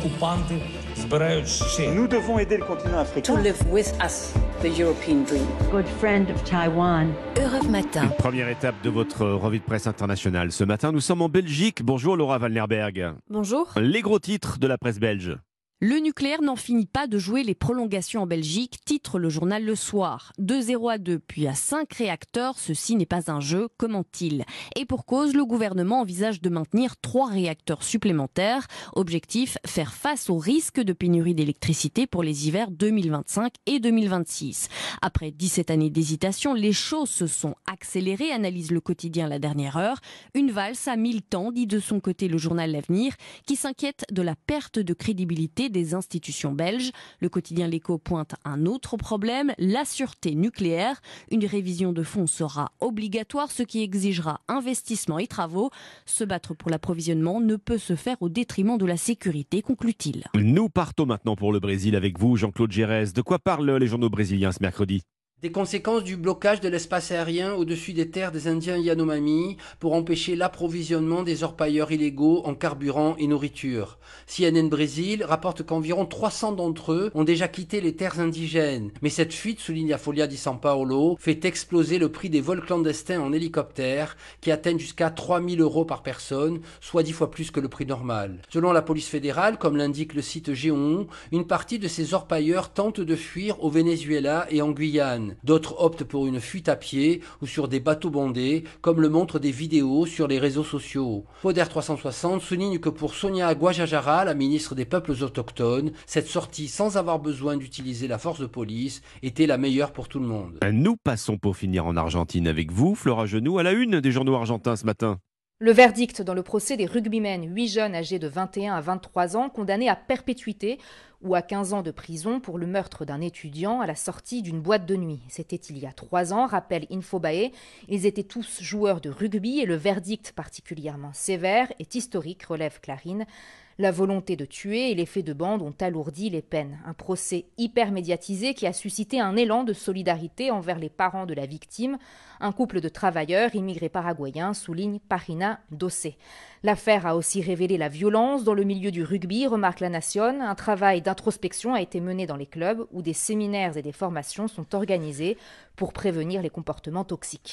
окупанти збирають ще. Nous devons aider le continent to africain. live with us the European dream. good friend of Taiwan. Europe Matin. Une première étape de votre revue de presse internationale. Ce matin, nous sommes en Belgique. Bonjour Laura Valnerberg. Bonjour. Les gros titres de la presse belge. Le nucléaire n'en finit pas de jouer les prolongations en Belgique, titre le journal Le Soir. De 0 à 2 puis à 5 réacteurs, ceci n'est pas un jeu, comment-il? Et pour cause, le gouvernement envisage de maintenir 3 réacteurs supplémentaires. Objectif, faire face au risque de pénurie d'électricité pour les hivers 2025 et 2026. Après 17 années d'hésitation, les choses se sont accélérées, analyse le quotidien La Dernière Heure. Une valse à mille temps, dit de son côté le journal L'Avenir, qui s'inquiète de la perte de crédibilité des institutions belges. Le quotidien L'Écho pointe un autre problème, la sûreté nucléaire. Une révision de fonds sera obligatoire, ce qui exigera investissement et travaux. Se battre pour l'approvisionnement ne peut se faire au détriment de la sécurité, conclut-il. Nous partons maintenant pour le Brésil avec vous, Jean-Claude Gérès. De quoi parlent les journaux brésiliens ce mercredi? Des conséquences du blocage de l'espace aérien au-dessus des terres des Indiens Yanomami pour empêcher l'approvisionnement des orpailleurs illégaux en carburant et nourriture. CNN Brésil rapporte qu'environ 300 d'entre eux ont déjà quitté les terres indigènes. Mais cette fuite, souligne la Folia di San Paolo, fait exploser le prix des vols clandestins en hélicoptère qui atteignent jusqu'à 3000 euros par personne, soit 10 fois plus que le prix normal. Selon la police fédérale, comme l'indique le site G11, une partie de ces orpailleurs tentent de fuir au Venezuela et en Guyane. D'autres optent pour une fuite à pied ou sur des bateaux bondés, comme le montrent des vidéos sur les réseaux sociaux. Poder 360 souligne que pour Sonia Guajajara, la ministre des peuples autochtones, cette sortie sans avoir besoin d'utiliser la force de police était la meilleure pour tout le monde. Nous passons pour finir en Argentine avec vous, Flora Genoux, à la une des journaux argentins ce matin. Le verdict dans le procès des rugbymen, 8 jeunes âgés de 21 à 23 ans, condamnés à perpétuité ou à 15 ans de prison pour le meurtre d'un étudiant à la sortie d'une boîte de nuit. C'était il y a 3 ans, rappelle Infobae. Ils étaient tous joueurs de rugby et le verdict particulièrement sévère est historique, relève Clarine. La volonté de tuer et l'effet de bande ont alourdi les peines. Un procès hyper médiatisé qui a suscité un élan de solidarité envers les parents de la victime, un couple de travailleurs immigrés paraguayens, souligne Parina Dossé. L'affaire a aussi révélé la violence dans le milieu du rugby, remarque la Nation. Un travail d'introspection a été mené dans les clubs où des séminaires et des formations sont organisés pour prévenir les comportements toxiques.